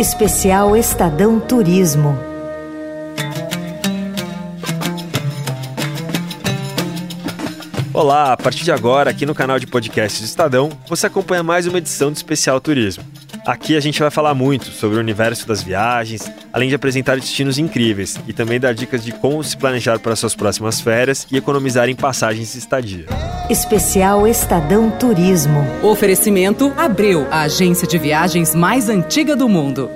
Especial Estadão Turismo. Olá, a partir de agora, aqui no canal de podcasts do Estadão, você acompanha mais uma edição do Especial Turismo. Aqui a gente vai falar muito sobre o universo das viagens, além de apresentar destinos incríveis e também dar dicas de como se planejar para suas próximas férias e economizar em passagens de estadia. Especial Estadão Turismo. Oferecimento Abreu, a agência de viagens mais antiga do mundo.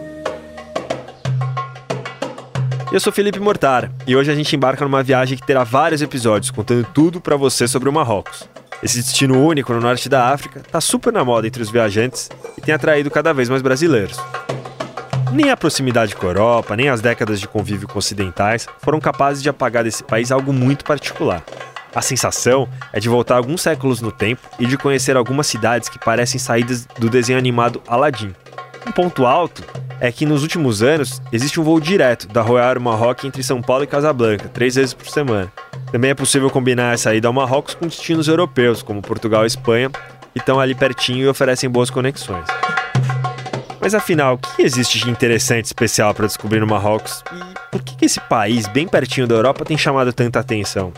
Eu sou Felipe Mortar e hoje a gente embarca numa viagem que terá vários episódios contando tudo para você sobre o Marrocos. Esse destino único no norte da África está super na moda entre os viajantes e tem atraído cada vez mais brasileiros. Nem a proximidade com a Europa, nem as décadas de convívio com ocidentais foram capazes de apagar desse país algo muito particular. A sensação é de voltar alguns séculos no tempo e de conhecer algumas cidades que parecem saídas do desenho animado Aladdin. Um ponto alto é que nos últimos anos existe um voo direto da Royal Air entre São Paulo e Casablanca, três vezes por semana. Também é possível combinar essa ida ao Marrocos com destinos europeus, como Portugal e Espanha, que estão ali pertinho e oferecem boas conexões. Mas afinal, o que existe de interessante especial para descobrir no Marrocos? E por que esse país, bem pertinho da Europa, tem chamado tanta atenção?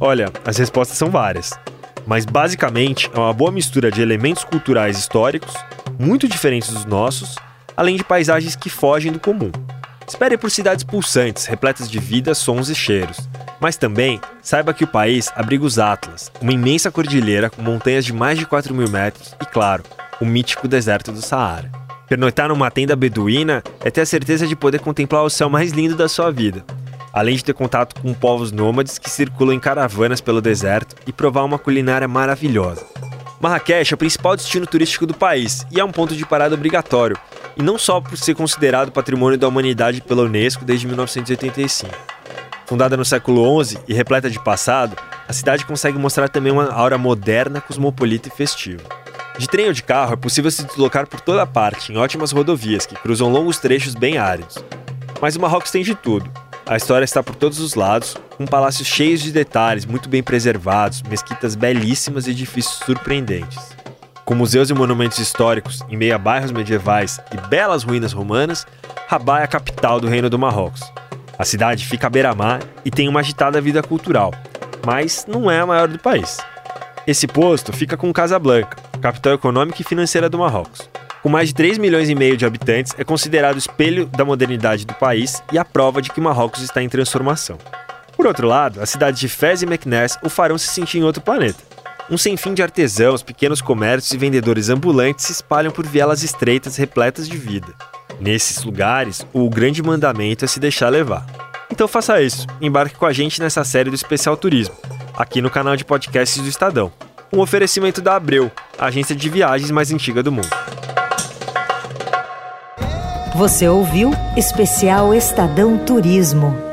Olha, as respostas são várias. Mas basicamente é uma boa mistura de elementos culturais históricos, muito diferentes dos nossos, além de paisagens que fogem do comum. Espere por cidades pulsantes, repletas de vida, sons e cheiros. Mas também saiba que o país abriga os Atlas, uma imensa cordilheira com montanhas de mais de 4 mil metros e, claro, o mítico deserto do Saara. Pernoitar numa tenda beduína é ter a certeza de poder contemplar o céu mais lindo da sua vida, além de ter contato com povos nômades que circulam em caravanas pelo deserto e provar uma culinária maravilhosa. Marrakech é o principal destino turístico do país e é um ponto de parada obrigatório, e não só por ser considerado patrimônio da humanidade pela Unesco desde 1985. Fundada no século XI e repleta de passado, a cidade consegue mostrar também uma aura moderna, cosmopolita e festiva. De trem ou de carro é possível se deslocar por toda parte, em ótimas rodovias que cruzam longos trechos bem áridos. Mas o Marrocos tem de tudo. A história está por todos os lados, com palácios cheios de detalhes, muito bem preservados, mesquitas belíssimas e edifícios surpreendentes. Com museus e monumentos históricos em meio a bairros medievais e belas ruínas romanas, Rabat é a capital do Reino do Marrocos. A cidade fica à beira-mar e tem uma agitada vida cultural, mas não é a maior do país. Esse posto fica com Casablanca, capital econômica e financeira do Marrocos. Com mais de 3 milhões e meio de habitantes, é considerado o espelho da modernidade do país e a prova de que Marrocos está em transformação. Por outro lado, a cidade de Fez e Meknès o farão se sentir em outro planeta. Um sem fim de artesãos, pequenos comércios e vendedores ambulantes se espalham por vielas estreitas repletas de vida. Nesses lugares, o grande mandamento é se deixar levar. Então faça isso, embarque com a gente nessa série do Especial Turismo, aqui no canal de podcasts do Estadão. Um oferecimento da Abreu, a agência de viagens mais antiga do mundo. Você ouviu Especial Estadão Turismo.